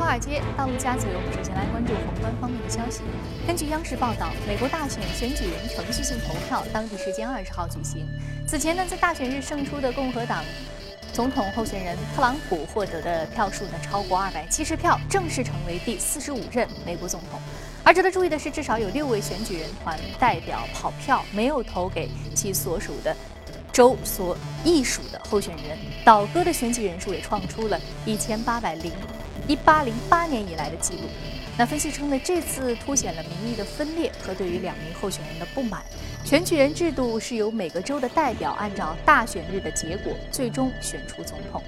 华尔街，道路加嘴。我们首先来关注宏观方面的消息。根据央视报道，美国大选选举人程序性投票当地时间二十号举行。此前呢，在大选日胜出的共和党总统候选人特朗普获得的票数呢超过二百七十票，正式成为第四十五任美国总统。而值得注意的是，至少有六位选举人团代表跑票，没有投给其所属的。州所隶属的候选人倒戈的选举人数也创出了一千八百零一八零八年以来的记录。那分析称呢，这次凸显了民意的分裂和对于两名候选人的不满。选举人制度是由每个州的代表按照大选日的结果最终选出总统。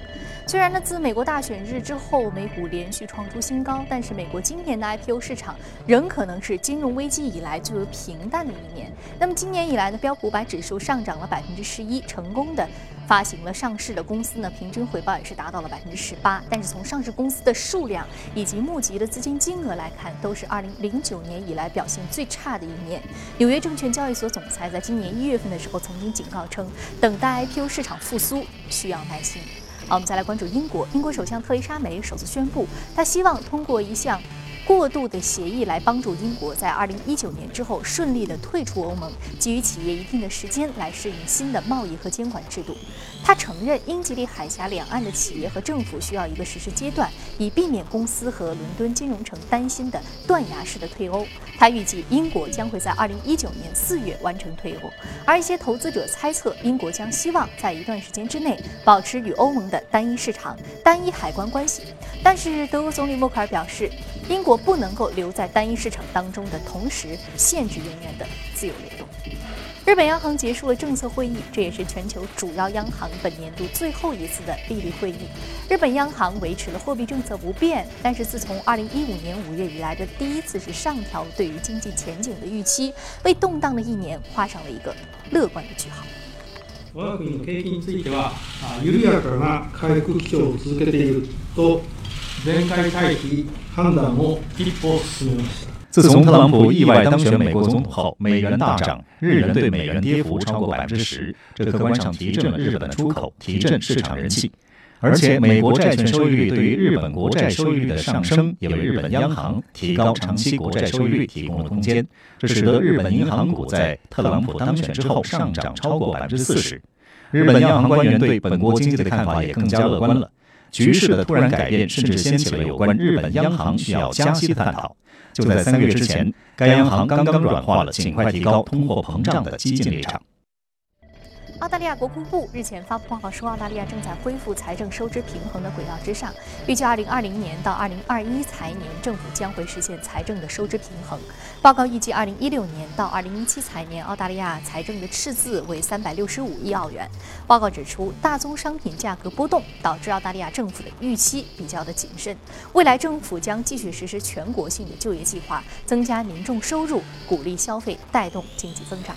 虽然呢，自美国大选日之后，美股连续创出新高，但是美国今年的 IPO 市场仍可能是金融危机以来最为平淡的一年。那么今年以来呢，标普五百指数上涨了百分之十一，成功的发行了上市的公司呢，平均回报也是达到了百分之十八。但是从上市公司的数量以及募集的资金金额来看，都是二零零九年以来表现最差的一年。纽约证券交易所总裁在今年一月份的时候曾经警告称，等待 IPO 市场复苏需要耐心。好，我们再来关注英国。英国首相特蕾莎梅首次宣布，她希望通过一项。过渡的协议来帮助英国在二零一九年之后顺利的退出欧盟，给予企业一定的时间来适应新的贸易和监管制度。他承认英吉利海峡两岸的企业和政府需要一个实施阶段，以避免公司和伦敦金融城担心的断崖式的退欧。他预计英国将会在二零一九年四月完成退欧，而一些投资者猜测英国将希望在一段时间之内保持与欧盟的单一市场、单一海关关系。但是德国总理默克尔表示。英国不能够留在单一市场当中的同时，限制人员的自由流动。日本央行结束了政策会议，这也是全球主要央行本年度最后一次的利率会议。日本央行维持了货币政策不变，但是自从2015年5月以来的第一次是上调对于经济前景的预期，为动荡的一年画上了一个乐观的句号。我国の景気については、緩やかな回復基調を続けていると。 自从特朗普意外当选美国总统后，美元大涨，日元对美元跌幅超过百分之十，这客观上提振了日本的出口，提振市场人气。而且，美国债券收益率对于日本国债收益率的上升，也为日本央行提高长期国债收益率提供了空间，这使得日本银行股在特朗普当选之后上涨超过百分之四十。日本央行官员对本国经济的看法也更加乐观了。局势的突然改变，甚至掀起了有关日本央行需要加息的探讨。就在三个月之前，该央行刚刚软化了尽快提高通货膨胀的激进立场。澳大利亚国库部日前发布报告说，澳大利亚正在恢复财政收支平衡的轨道之上，预计2020年到2021财年政府将会实现财政的收支平衡。报告预计，2016年到2017财年，澳大利亚财政的赤字为365亿澳元。报告指出，大宗商品价格波动导致澳大利亚政府的预期比较的谨慎。未来政府将继续实施全国性的就业计划，增加民众收入，鼓励消费，带动经济增长。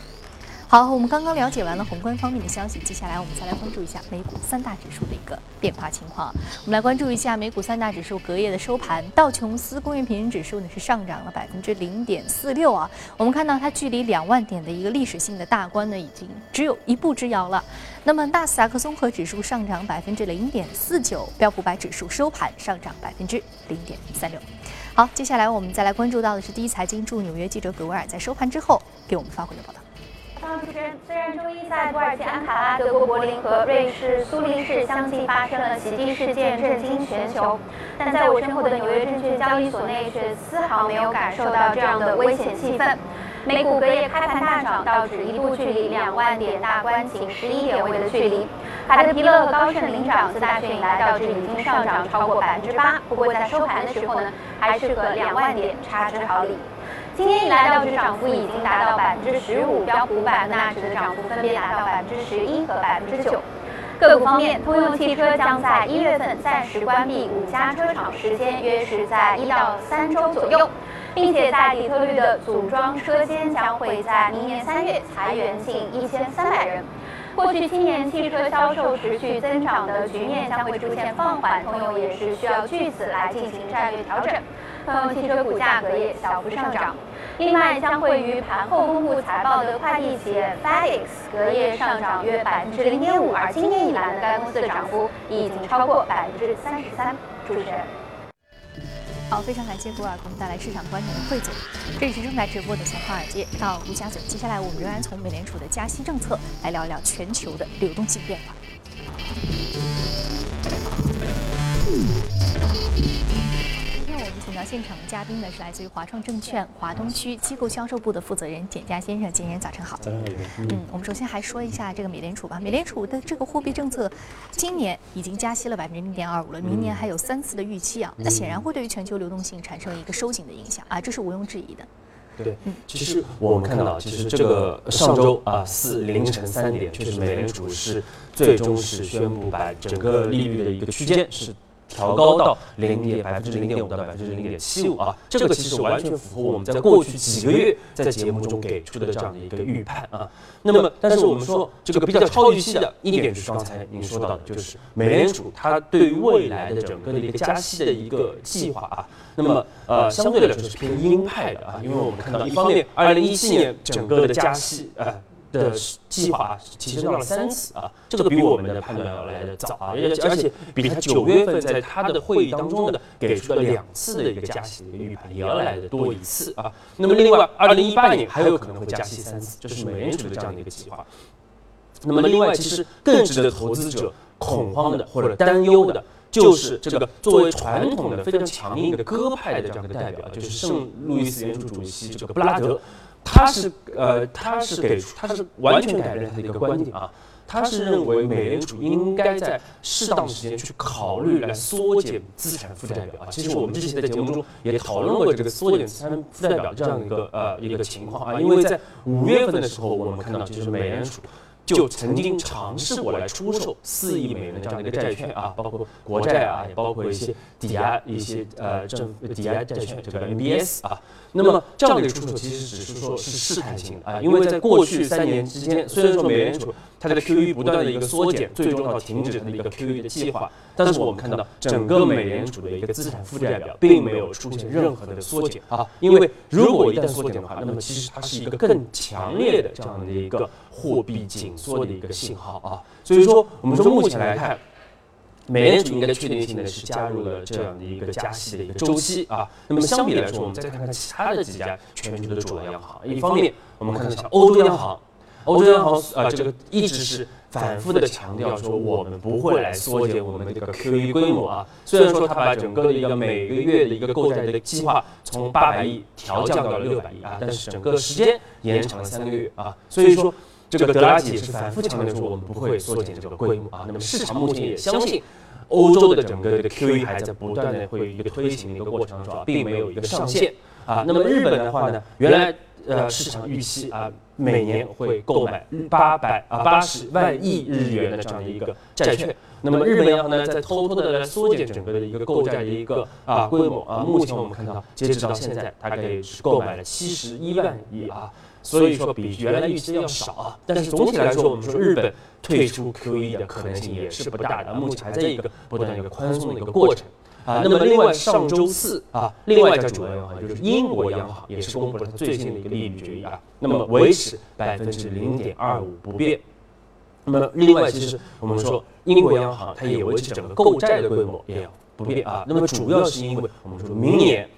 好，我们刚刚了解完了宏观方面的消息，接下来我们再来关注一下美股三大指数的一个变化情况。我们来关注一下美股三大指数隔夜的收盘，道琼斯工业平均指数呢是上涨了百分之零点四六啊。我们看到它距离两万点的一个历史性的大关呢，已经只有一步之遥了。那么纳斯达克综合指数上涨百分之零点四九，标普百指数收盘上涨百分之零点三六。好，接下来我们再来关注到的是第一财经驻纽约记者葛维尔在收盘之后给我们发回的报道。虽然周一在土耳其安卡拉、德国柏林和瑞士苏黎世相继发生了袭击事件，震惊全球，但在我身后的纽约证券交易所内却丝毫没有感受到这样的危险气氛。美股隔夜开盘大涨，道指一度距离两万点大关仅十一点位的距离。海德皮勒和高盛领涨，自大选以来道指已经上涨超过百分之八，不过在收盘的时候呢，还是和两万点差之毫厘。今天以来，道指涨幅已经达到百分之十五，标普五百和纳指的涨幅分别达到百分之十一和百分之九。个股方面，通用汽车将在一月份暂时关闭五家车厂，时间约是在一到三周左右，并且在底特律的组装车间将会在明年三月裁员近一千三百人。过去七年汽车销售持续增长的局面将会出现放缓，通用也是需要据此来进行战略调整。通用汽车股价隔夜小幅上涨。另外，将会于盘后公布财报的快递企业 FedEx 隔夜上涨约百分之零点五，而今年以来的该公司的涨幅已经超过百分之三十三。主持人。好，非常感谢古尔给我们带来市场观点的汇总。这里是正在直播的从华尔街到陆家嘴，接下来我们仍然从美联储的加息政策来聊一聊全球的流动性变化。请到现场的嘉宾呢是来自于华创证券华东区机构销售部的负责人简佳先生，简先生早晨好。早上好。嗯，我们首先还说一下这个美联储吧。美联储的这个货币政策，今年已经加息了百分之零点二五了，明年还有三次的预期啊。那显然会对于全球流动性产生一个收紧的影响啊，这是毋庸置疑的。对，其实我们看到，其实这个上周啊四凌晨三点，确实美联储是最终是宣布把整个利率的一个区间是。调高到零点百分之零点五到百分之零点七五啊，这个其实完全符合我们在过去几个月在节目中给出的这样的一个预判啊。那么，但是我们说这个比较超预期的一点就是刚才您说到的，就是美联储它对于未来的整个的一个加息的一个计划啊，那么呃相对来说是偏鹰派的啊，因为我们看到一方面，二零一七年整个的加息啊。的计划提升到了三次啊，这个比我们的判断要来的早啊，而且而且比他九月份在他的会议当中的给出的两次的一个加息的一个预判也要来的多一次啊。那么另外，二零一八年还有可能会加息三次，这是美联储的这样的一个计划。那么另外，其实更值得投资者恐慌的或者担忧的，就是这个作为传统的非常强硬的鸽派的这样的代表，就是圣路易斯联储主席这个布拉德。他是呃，他是给出他是完全改变他的一个观点啊，他是认为美联储应该在适当时间去考虑来缩减资产负债表啊。其实我们之前在节目中也讨论过这个缩减资产负债表这样一个呃一个情况啊，因为在五月份的时候，我们看到就是美联储。就曾经尝试过来出售四亿美元的这样的一个债券啊，包括国债啊，也包括一些抵押一些呃政府抵押债券，这个 MBS 啊。那么这样的一个出售其实只是说是试探性的啊，因为在过去三年之间，虽然说美联储它的 QE 不断的一个缩减，最终要停止它的一个 QE 的计划，但是我们看到整个美联储的一个资产负债表并没有出现任何的缩减啊，因为如果一旦缩减的话，那么其实它是一个更强烈的这样的一个货币紧缩的一个信号啊，所以说我们说目前来看。美联储应该确定性的是加入了这样的一个加息的一个周期啊。那么相比来说，我们再看看其他的几家全球的主要央行。一方面，我们看一下欧洲央行，欧洲央行啊，这个一直是反复的强调说，我们不会来缩减我们的这个 QE 规模啊。虽然说它把整个的一个每个月的一个购债的计划从八百亿调降到了六百亿啊，但是整个时间延长了三个月啊。所以说。这个德拉吉也是反复强调说，我们不会缩减这个规模啊。那么市场目前也相信，欧洲的整个的 QE 还在不断的会一个推行的一个过程中，并没有一个上限啊。那么日本的话呢，原来呃市场预期啊，每年会购买八百啊八十万亿日元的这样的一个债券。那么日本央行呢，在偷偷的来缩减整个的一个购债的一个啊规模啊。目前我们看到，截止到现在，大概是购买了七十一万亿啊。所以说比原来预期要少啊，但是总体来说，我们说日本退出 QE 的可能性也是不大的，目前还在一个不断的一个宽松的一个过程啊。那么另外上周四啊，另外一家主要央行就是英国央行也是公布了它最新的一个利率决议啊，那么维持百分之零点二五不变。那么另外其实我们说英国央行它也维持整个购债的规模也不变啊。那么主要是因为我们说明年。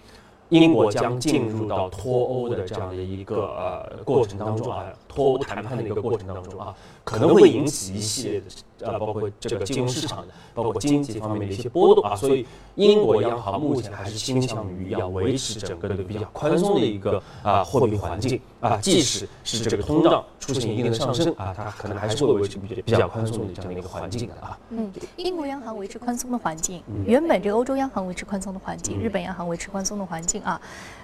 英国将进入到脱欧的这样的一个呃过程当中啊，脱欧谈判的一个过程当中啊，可能会引起一系列的。呃，包括这个金融市场的，包括经济方面的一些波动啊，所以英国央行目前还是倾向于要维持整个的比较宽松的一个啊货币环境啊，即使是这个通胀出现一定的上升啊，它可能还是会维持比较比较宽松的这样的一个环境的啊。嗯，英国央行维持宽松的环境，原本这个欧洲央行维持宽松的环境，日本央行维持宽松的环境啊。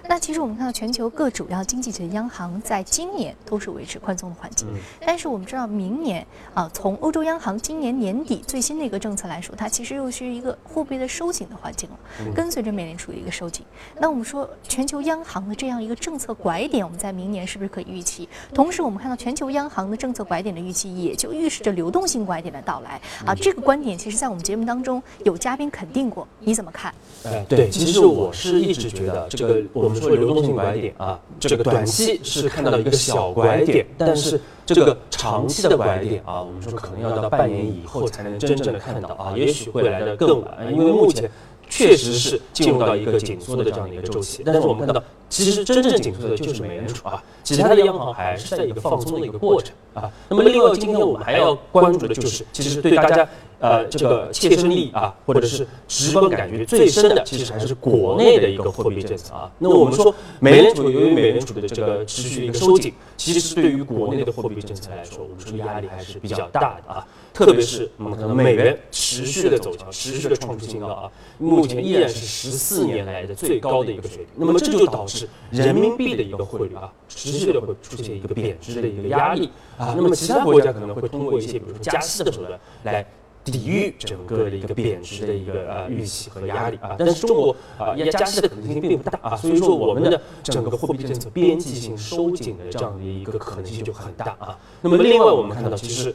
那其实我们看到全球各主要经济体的央行在今年都是维持宽松的环境，但是我们知道明年啊，从欧洲央行今年年底最新的一个政策来说，它其实又是一个货币的收紧的环境了，跟随着美联储的一个收紧。那我们说全球央行的这样一个政策拐点，我们在明年是不是可以预期？同时，我们看到全球央行的政策拐点的预期，也就预示着流动性拐点的到来啊。这个观点，其实在我们节目当中有嘉宾肯定过，你怎么看？呃，对，其实我是一直觉得这个我们说流动性拐点啊，这个短期是看到一个小拐点，但是。这个长期的拐点啊，我们说可能要到半年以后才能真正的看到啊，也许会来的更晚，因为目前确实是进入到一个紧缩的这样的一个周期。但是我们看到，其实真正紧缩的就是美联储啊，其他的央行还是在一个放松的一个过程啊。那么另外，今天我们还要关注的就是，其实对大家呃这个切身利益啊，或者是直观感觉最深的，其实还是国内的一个货币政策啊。那我们说，美联储由于美联储的这个持续的一个收紧，其实对于国内的货币政策来说，我们说压力还是比较大的啊。特别是我们看到美元持续的走强，持续的创出新高啊，目前依然是十四年来的最高的一个水平。那么这就导致人民币的一个汇率啊，持续的会出现一个贬值的一个压力啊。那么其他国家可能会通过一些比如说加息的手段来抵御整个的一个贬值的一个呃预期和压力啊。但是中国啊加加息的可能性并不大啊，所以说我们的整个货币政策边际性收紧的这样的一个可能性就很大啊。那么另外我们看到其实。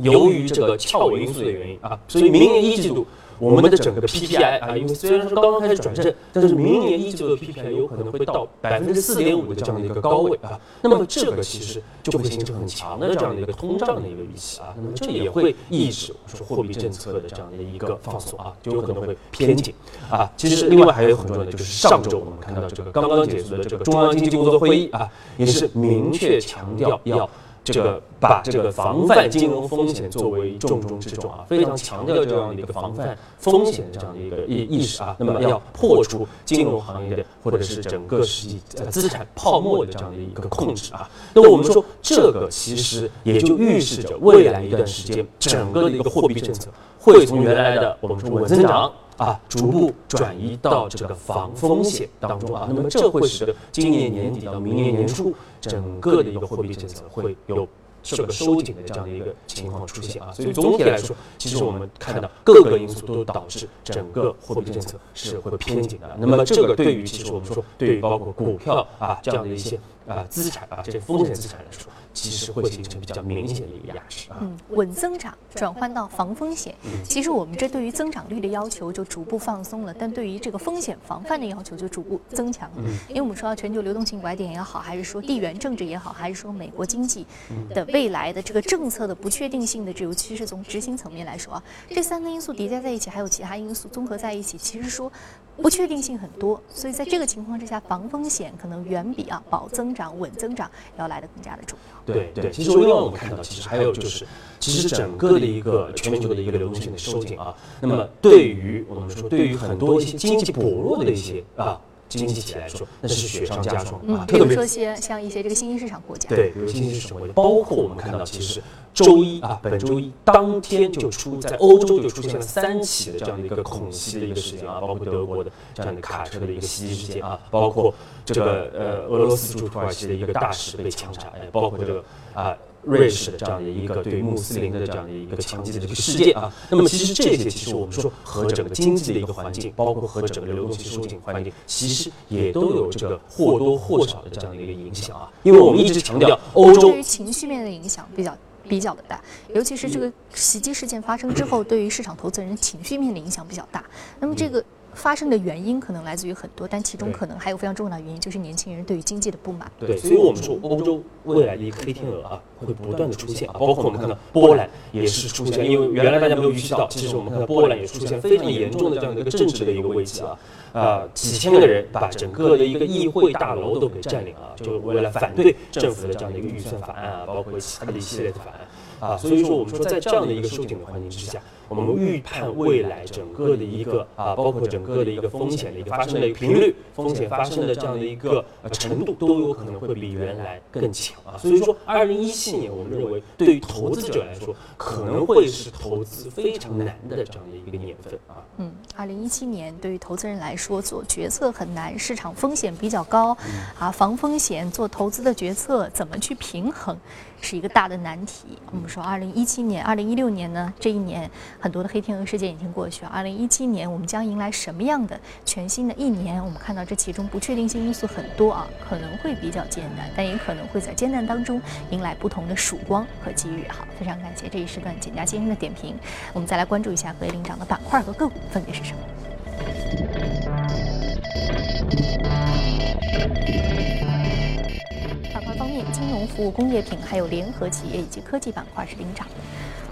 由于这个翘尾因素的原因啊，所以明年一季度我们的整个 PPI 啊，因为虽然说刚刚开始转正，但是明年一季度的 PPI 有可能会到百分之四点五的这样的一个高位啊。那么这个其实就会形成很强的这样的一个通胀的一个预期啊。那么这也会抑制我说货币政策的这样的一个放松啊，就有可能会偏紧啊。其实另外还有很重要的就是上周我们看到这个刚刚结束的这个中央经济工作会议啊，也是明确强调要。这个把这个防范金融风险作为重中之重啊，非常强调这样的一个防范风险的这样的一个意意识啊。那么要破除金融行业的或者是整个实际资产泡沫的这样的一个控制啊。那么我们说这个其实也就预示着未来一段时间整个的一个货币政策会从原来的我们说稳增长。啊，逐步转移到这个防风险当中啊，那么这会使得今年年底到明年年初，整个的一个货币政策会有这个收紧的这样的一个情况出现啊。所以总体来说，其实我们看到各个因素都导致整个货币政策是会偏紧的。那么这个对于其实我们说，对于包括股票啊这样的一些啊资产啊这些风险资产来说。其实会形成比较明显的一个压制啊。嗯，稳增长转换到防风险，其实我们这对于增长率的要求就逐步放松了，但对于这个风险防范的要求就逐步增强。嗯，因为我们说到全球流动性拐点也好，还是说地缘政治也好，还是说美国经济的未来的这个政策的不确定性的，这尤其是从执行层面来说啊，这三个因素叠加在一起，还有其他因素综合在一起，其实说。不确定性很多，所以在这个情况之下，防风险可能远比啊保增长、稳增长要来的更加的重要。对对，其实另外我们看到，其实还有就是，其实整个的一个全球的一个流动性的收紧啊，那么对于我们说，对于很多一些经济薄弱的一些啊。经济体来说，那是雪上加霜啊。比如说些像一些这个新兴市场国家，对，比如新兴市场国家，包括我们看到，其实周一啊，本周一当天就出在欧洲就出现了三起的这样的一个恐袭的一个事件啊，包括德国的这样的卡车的一个袭击事件啊，包括这个呃俄罗斯驻土耳其的一个大使被枪杀，哎，包括这个啊。瑞士的这样的一个对穆斯林的这样的一个强劲的这个事件啊，那么其实这些其实我们说和整个经济的一个环境，包括和整个流动性收紧环境，其实也都有这个或多或少的这样的一个影响啊。因为我们一直强调，欧洲对于情绪面的影响比较比较的大，尤其是这个袭击事件发生之后，对于市场投资人情绪面的影响比较大。那么这个。发生的原因可能来自于很多，但其中可能还有非常重要的原因，就是年轻人对于经济的不满。对，所以我们说欧洲未来的一个黑天鹅啊，会不断的出现啊，包括我们看到波兰也是出现，因为原来大家没有预期到，其实我们看到波兰也出现非常严重的这样的一个政治的一个危机啊，啊，几千个人把整个的一个议会大楼都给占领了，就为了反对政府的这样的一个预算法案啊，包括其他的一系列的法案啊，所以说我们说在这样的一个收紧的环境之下。我们预判未来整个的一个啊，包括整个的一个风险的一个发生的频率，风险发生的这样的一个呃程度，都有可能会比原来更强啊。所以说，二零一七年，我们认为对于投资者来说，可能会是投资非常难的这样的一个年份啊。嗯，二零一七年对于投资人来说做决策很难，市场风险比较高啊，防风险做投资的决策怎么去平衡？是一个大的难题。我们说，二零一七年、二零一六年呢，这一年很多的黑天鹅事件已经过去了。二零一七年，我们将迎来什么样的全新的一年？我们看到这其中不确定性因素很多啊，可能会比较艰难，但也可能会在艰难当中迎来不同的曙光和机遇。好，非常感谢这一时段简家先生的点评。我们再来关注一下各位领涨的板块和个股分别是什么。金融服务、工业品，还有联合企业以及科技板块是领涨的。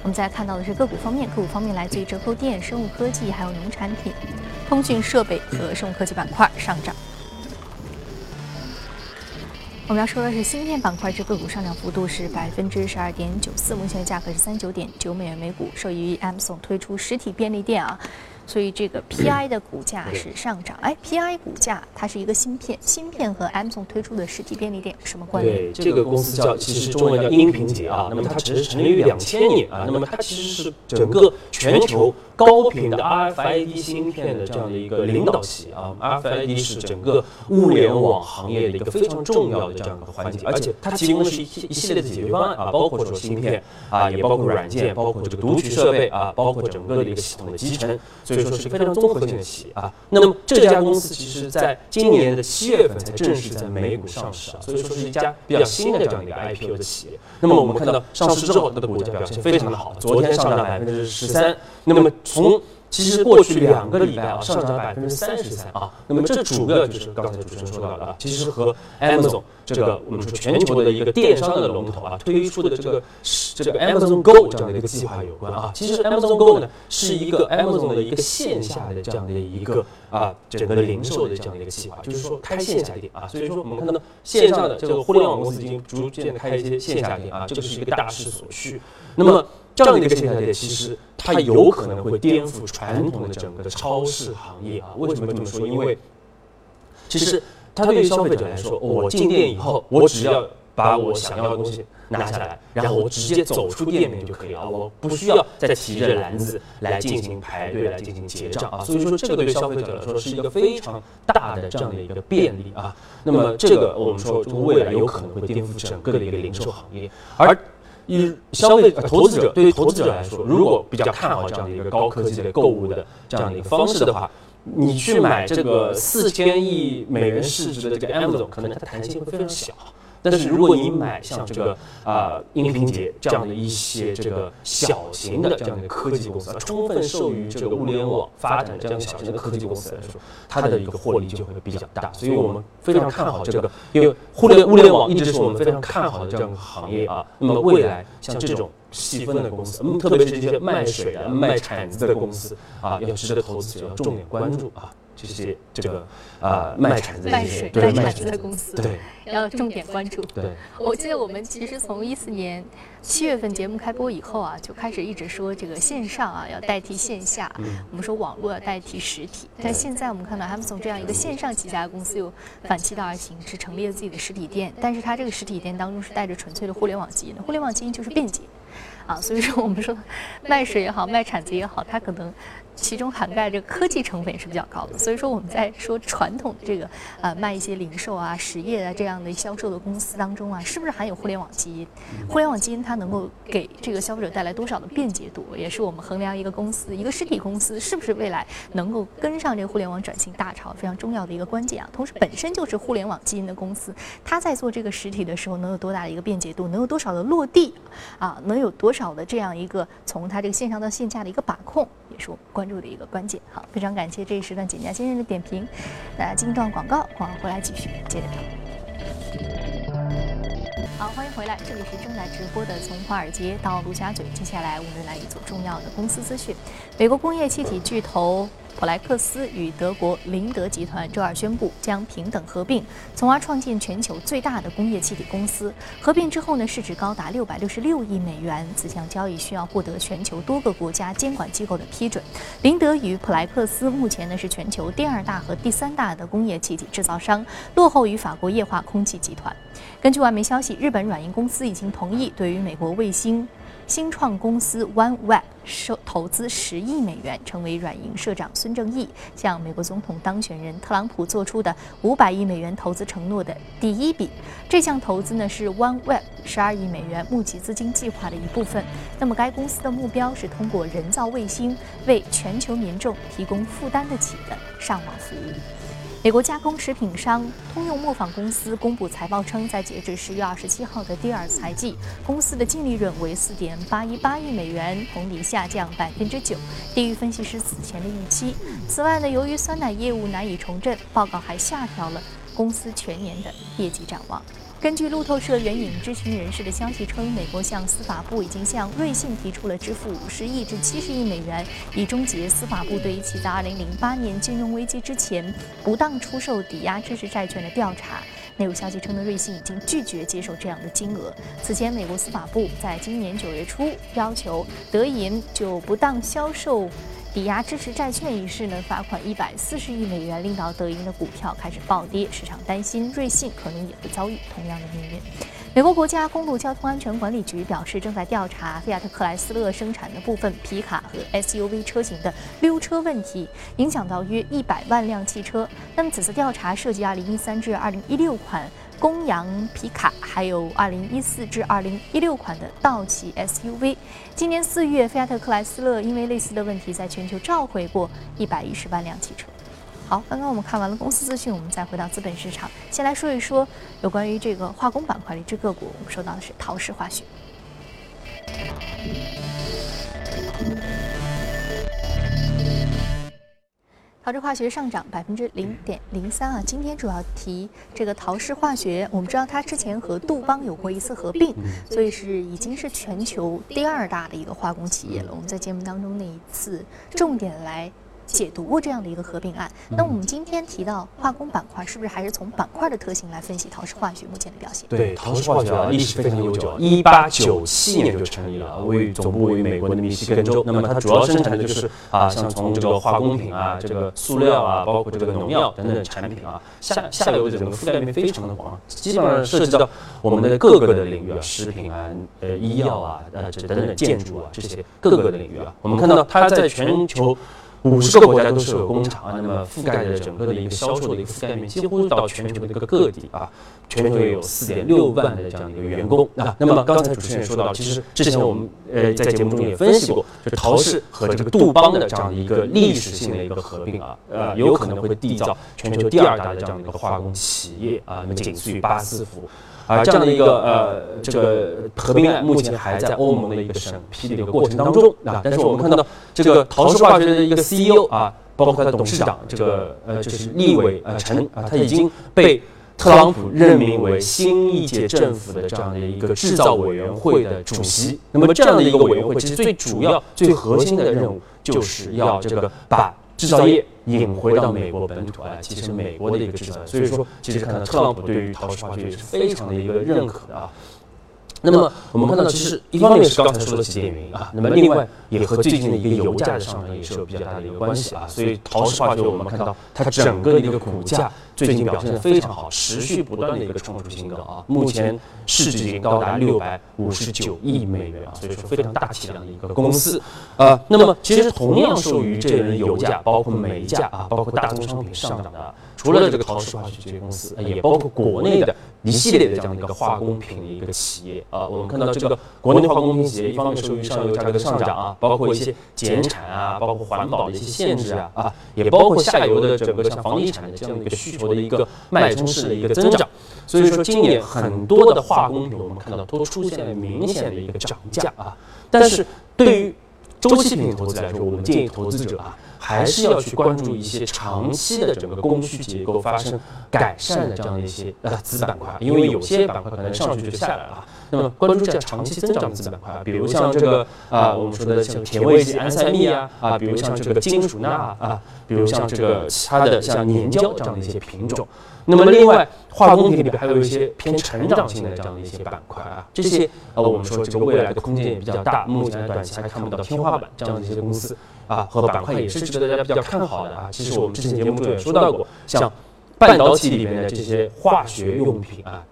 我们再看到的是个股方面，个股方面来自于折扣店、生物科技，还有农产品。通讯设备和生物科技板块上涨。我们要说的是芯片板块，这个股上涨幅度是百分之十二点九四，目前的价格是三九点九美元每股，受益于 Amazon 推出实体便利店啊。所以这个 PI 的股价是上涨。哎，PI 股价它是一个芯片，芯片和 Amazon 推出的实体便利店什么关联？对，这个公司叫，其实中文叫音频节啊。那么它只是成立于两千年啊。那么它其实是整个全球高频的 RFID 芯片的这样的一个领导企业啊。RFID 是整个物联网行业的一个非常重要的这样一个环节，而且它提供的是一一系列的解决方案啊，包括说芯片啊，也包括软件，包括这个读取设备啊，包括整个的一个系统的集成。所以说是非常综合性的企业啊。那么这家公司其实在今年的七月份才正式在美股上市啊，所以说是一家比较新的这样一个 IPO 的企业。那么我们看到上市之后它的股价表现非常的好，昨天上涨百分之十三。那么从其实过去两个礼拜啊，上涨百分之三十三啊，那么这主要就是刚才主持人说到的啊，其实和 Amazon 这个我们说全球的一个电商的龙头啊推出的这个这个 Amazon Go 这样的一个计划有关啊。其实 Amazon Go 呢是一个 Amazon 的一个线下的这样的一个啊整个的零售的这样的一个计划，就是说开线下店啊。所以说我们看到线上的这个互联网公司已经逐渐的开一些线下店啊，这个是一个大势所趋。那么这样的一个线下店，其实它有可能会颠覆传统的整个的超市行业啊。为什么这么说？因为其实它对于消费者来说，我进店以后，我只要把我想要的东西拿下来，然后我直接走出店面就可以了，我不需要再提着篮子来进行排队来进行结账啊。所以说，这个对消费者来说是一个非常大的这样的一个便利啊。那么这个我们说，未来有可能会颠覆整个的一个零售行业，而。以消费投资者对于投资者来说，如果比较看好这样的一个高科技的购物的这样的一个方式的话，你去买这个四千亿美元市值的这个 Amazon，可能它的弹性会非常小。但是如果你买像这个啊音频节这样的一些这个小型的这样的科技公司，充分受于这个物联网发展这样小型的科技公司来说，它的一个获利就会比较大。所以我们非常看好这个，因为互联物联网一直是我们非常看好的这样一个行业啊。那么未来像这种细分的公司，嗯，特别是这些卖水的、卖铲子的公司啊，要值得投资者要重点关注啊。这些这个啊卖铲子、卖水、卖铲子的公司，对，要重点关注。对，我记得我们其实从一四年七月份节目开播以后啊，就开始一直说这个线上啊要代替线下，我们说网络要代替实体。但现在我们看到 Amazon 这样一个线上起家的公司又反其道而行，是成立了自己的实体店，但是它这个实体店当中是带着纯粹的互联网基因的，互联网基因就是便捷啊，所以说我们说卖水也好，卖铲子也好，它可能。其中涵盖这个科技成本也是比较高的，所以说我们在说传统的这个呃卖一些零售啊、实业啊这样的销售的公司当中啊，是不是含有互联网基因？互联网基因它能够给这个消费者带来多少的便捷度，也是我们衡量一个公司、一个实体公司是不是未来能够跟上这个互联网转型大潮非常重要的一个关键啊。同时，本身就是互联网基因的公司，它在做这个实体的时候能有多大的一个便捷度，能有多少的落地啊，能有多少的这样一个从它这个线上到线下的一个把控，也是我们关注的一个关键。好，非常感谢这一时段简家先生的点评。那进段广告，我们回来继续接着聊。好，欢迎回来，这里是正在直播的从华尔街到陆家嘴。接下来我们来一组重要的公司资讯。美国工业气体巨头。普莱克斯与德国林德集团周二宣布将平等合并，从而创建全球最大的工业气体公司。合并之后呢，市值高达六百六十六亿美元。此项交易需要获得全球多个国家监管机构的批准。林德与普莱克斯目前呢是全球第二大和第三大的工业气体制造商，落后于法国液化空气集团。根据外媒消息，日本软银公司已经同意对于美国卫星。新创公司 OneWeb 收投资十亿美元，成为软银社长孙正义向美国总统当选人特朗普做出的五百亿美元投资承诺的第一笔。这项投资呢是 OneWeb 十二亿美元募集资金计划的一部分。那么该公司的目标是通过人造卫星为全球民众提供负担得起的上网服务。美国加工食品商通用磨坊公司公布财报称，在截至十月二十七号的第二财季，公司的净利润为四点八一八亿美元，同比下降百分之九，低于分析师此前的预期。此外呢，由于酸奶业务难以重振，报告还下调了公司全年的业绩展望。根据路透社援引知情人士的消息称，美国向司法部已经向瑞信提出了支付五十亿至七十亿美元，以终结司法部对于其在二零零八年金融危机之前不当出售抵押支持债券的调查。内部消息称，的瑞信已经拒绝接受这样的金额。此前，美国司法部在今年九月初要求德银就不当销售抵押支持债券一事呢，罚款一百四十亿美元，令到德银的股票开始暴跌。市场担心瑞信可能也会遭遇同样的命运。美国国家公路交通安全管理局表示，正在调查菲亚特克莱斯勒生产的部分皮卡和 SUV 车型的溜车问题，影响到约一百万辆汽车。那么，此次调查涉及2013至2016款公羊皮卡，还有2014至2016款的道奇 SUV。今年四月，菲亚特克莱斯勒因为类似的问题，在全球召回过一百一十万辆汽车。好，刚刚我们看完了公司资讯，我们再回到资本市场，先来说一说有关于这个化工板块的一只个股，我们说到的是陶氏化学。陶氏化学上涨百分之零点零三啊，今天主要提这个陶氏化学，我们知道它之前和杜邦有过一次合并，所以是已经是全球第二大的一个化工企业了。我们在节目当中那一次重点来。解读过这样的一个合并案，那我们今天提到化工板块，是不是还是从板块的特性来分析陶氏化学目前的表现？对，陶氏化学啊，历史非常悠久，一八九七年就成立了，位于总部位于美国的密西根州。那么它主要生产的就是啊，像从这个化工品啊，这个塑料啊，包括这个农药等等产品啊，下下游的整个覆盖面非常的广，基本上涉及到我们的各个的领域啊，食品啊，呃，医药啊，呃，这等等建筑啊，这些各个的领域啊，我们看到它在全球。五十个国家都是有工厂啊，那么覆盖的整个的一个销售的一个覆盖面，几乎到全球的一个各地啊，全球有四点六万的这样一个员工啊。那么刚才主持人说到，其实之前我们呃在节目中也分析过，就陶氏和这个杜邦的这样一个历史性的一个合并啊，呃，有可能会缔造全球第二大的这样的一个化工企业啊，那么仅次于巴斯夫。而这样的一个呃，这个合并案目前还在欧盟的一个审批的一个过程当中啊。但是我们看到这个陶氏化学的一个 CEO 啊，包括他的董事长，这个呃就是立伟呃陈啊，他已经被特朗普任命为新一届政府的这样的一个制造委员会的主席。那么这样的一个委员会，其实最主要、最核心的任务就是要这个把。制造业引回到美国本土啊，其实美国的一个制造，所以说其实看到特朗普对于陶氏化学也是非常的一个认可的啊。那么我们看到，其实一方面是刚才说的几点原因啊，那么另外也和最近的一个油价的上涨也是有比较大的一个关系啊。所以陶氏化学我们看到它整个的一个股价最近表现的非常好，持续不断的一个创出新高啊。目前市值已经高达六百五十九亿美元啊，所以说非常大体量的一个公司啊。那么其实同样受于这轮油价、包括煤价啊、包括大宗商品上涨的。除了这个陶氏化学这些公司，也包括国内的一系列的这样的一个化工品的一个企业啊。我们看到这个国内化工品企业，一方面受益于上游价格的上涨啊，包括一些减产啊，包括环保的一些限制啊，啊，也包括下游的整个像房地产的这样的一个需求的一个脉冲式的一个增长。所以说，今年很多的化工品我们看到都出现了明显的一个涨价啊。但是对于周期品投资来说，我们建议投资者啊。还是要去关注一些长期的整个供需结构发生改善的这样的一些呃子板块，因为有些板块可能上去就下来了。那么关注一下长期增长的子板块，比如像这个啊我们说的像甜味剂、安赛蜜啊啊，比如像这个金属钠啊，比如像这个其他的像粘胶这样的一些品种。那么另外化工品里面还有一些偏成长性的这样的一些板块啊，这些呃我们说这个未来的空间也比较大，目前短期还看不到天花板这样的一些公司。啊，和板块也是值得大家比较看好的啊。其实我们之前节目中也说到过，像半导体里面的这些化学用品啊，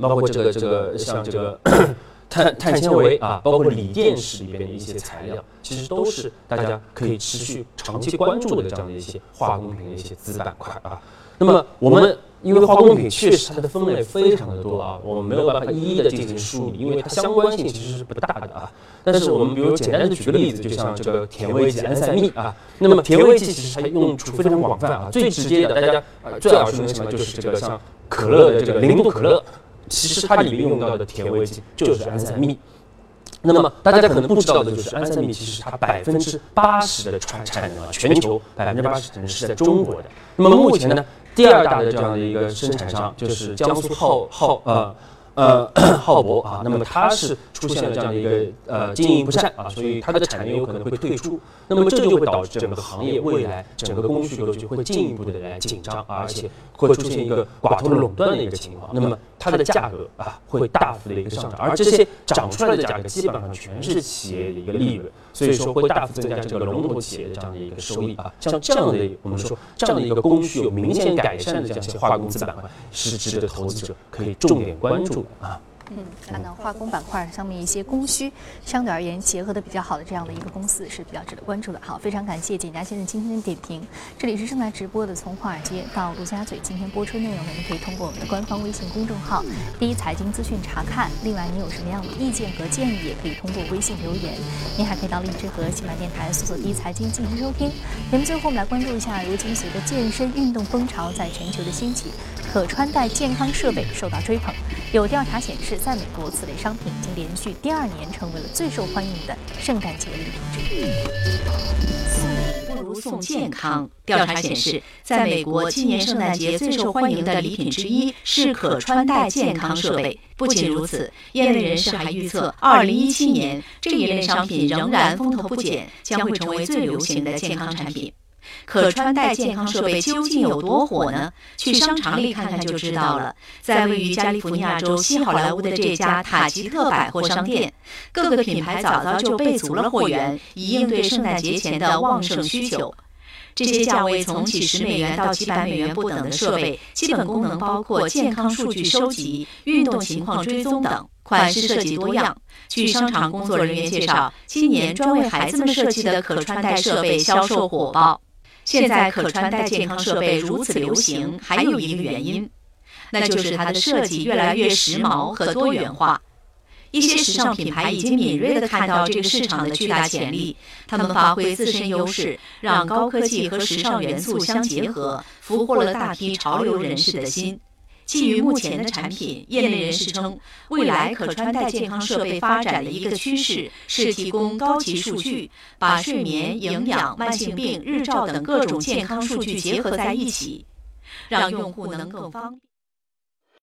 包括这个这个像这个 碳碳纤维啊，包括锂电池里边的一些材料，其实都是大家可以持续长期关注的这样的一些化工品的一些子板块啊。那么我们。因为化工品确实它的分类非常的多啊，我们没有办法一一的进行梳理，因为它相关性其实是不大的啊。但是我们比如简单的举个例子，就像这个甜味剂安赛蜜啊，那么甜味剂其实它用处非常广泛啊，最直接的大家最耳熟能详的就是这个像可乐的这个零度可乐，其实它里面用到的甜味剂就是安赛蜜。那么大家可能不知道的就是安赛蜜其实它百分之八十的产产能啊，全球百分之八十产能是在中国的。那么目前呢？第二大的这样的一个生产商就是江苏浩浩呃。呃，浩博啊，那么它是出现了这样的一个呃经营不善啊，所以它的产能有可能会退出，那么这就会导致整个行业未来整个供需格局会进一步的来紧张，而且会出现一个寡头垄断的一个情况，那么它的价格啊会大幅的一个上涨，而这些涨出来的价格基本上全是企业的一个利润，所以说会大幅增加这个龙头企业的这样的一个收益啊，像这样的我们说这样的一个供需有明显改善的这样一些化工资板块，是值得投资者可以重点关注的。啊，嗯，看到化工板块上面一些供需相对而言结合的比较好的这样的一个公司是比较值得关注的。好，非常感谢简家先生今天的点评。这里是正在直播的，从华尔街到陆家嘴，今天播出内容呢，您可以通过我们的官方微信公众号“第一财经资讯”查看。另外，您有什么样的意见和建议，也可以通过微信留言。您还可以到荔枝和喜马电台搜索“第一财经”进行收听。节目最后，我们来关注一下，如今随着健身运动风潮在全球的兴起。可穿戴健康设备受到追捧，有调查显示，在美国，此类商品已经连续第二年成为了最受欢迎的圣诞节礼品之一。送礼不如送健康。调查显示，在美国，今年圣诞节最受欢迎的礼品之一是可穿戴健康设备。不仅如此，业内人士还预测，2017年这一类商品仍然风头不减，将会成为最流行的健康产品。可穿戴健康设备究竟有多火呢？去商场里看看就知道了。在位于加利福尼亚州西好莱坞的这家塔吉特百货商店，各个品牌早早就备足了货源，以应对圣诞节前的旺盛需求。这些价位从几十美元到几百美元不等的设备，基本功能包括健康数据收集、运动情况追踪等，款式设计多样。据商场工作人员介绍，今年专为孩子们设计的可穿戴设备销售火爆。现在可穿戴健康设备如此流行，还有一个原因，那就是它的设计越来越时髦和多元化。一些时尚品牌已经敏锐地看到这个市场的巨大潜力，他们发挥自身优势，让高科技和时尚元素相结合，俘获了大批潮流人士的心。基于目前的产品，业内人士称，未来可穿戴健康设备发展的一个趋势是提供高级数据，把睡眠、营养、慢性病、日照等各种健康数据结合在一起，让用户能更方便。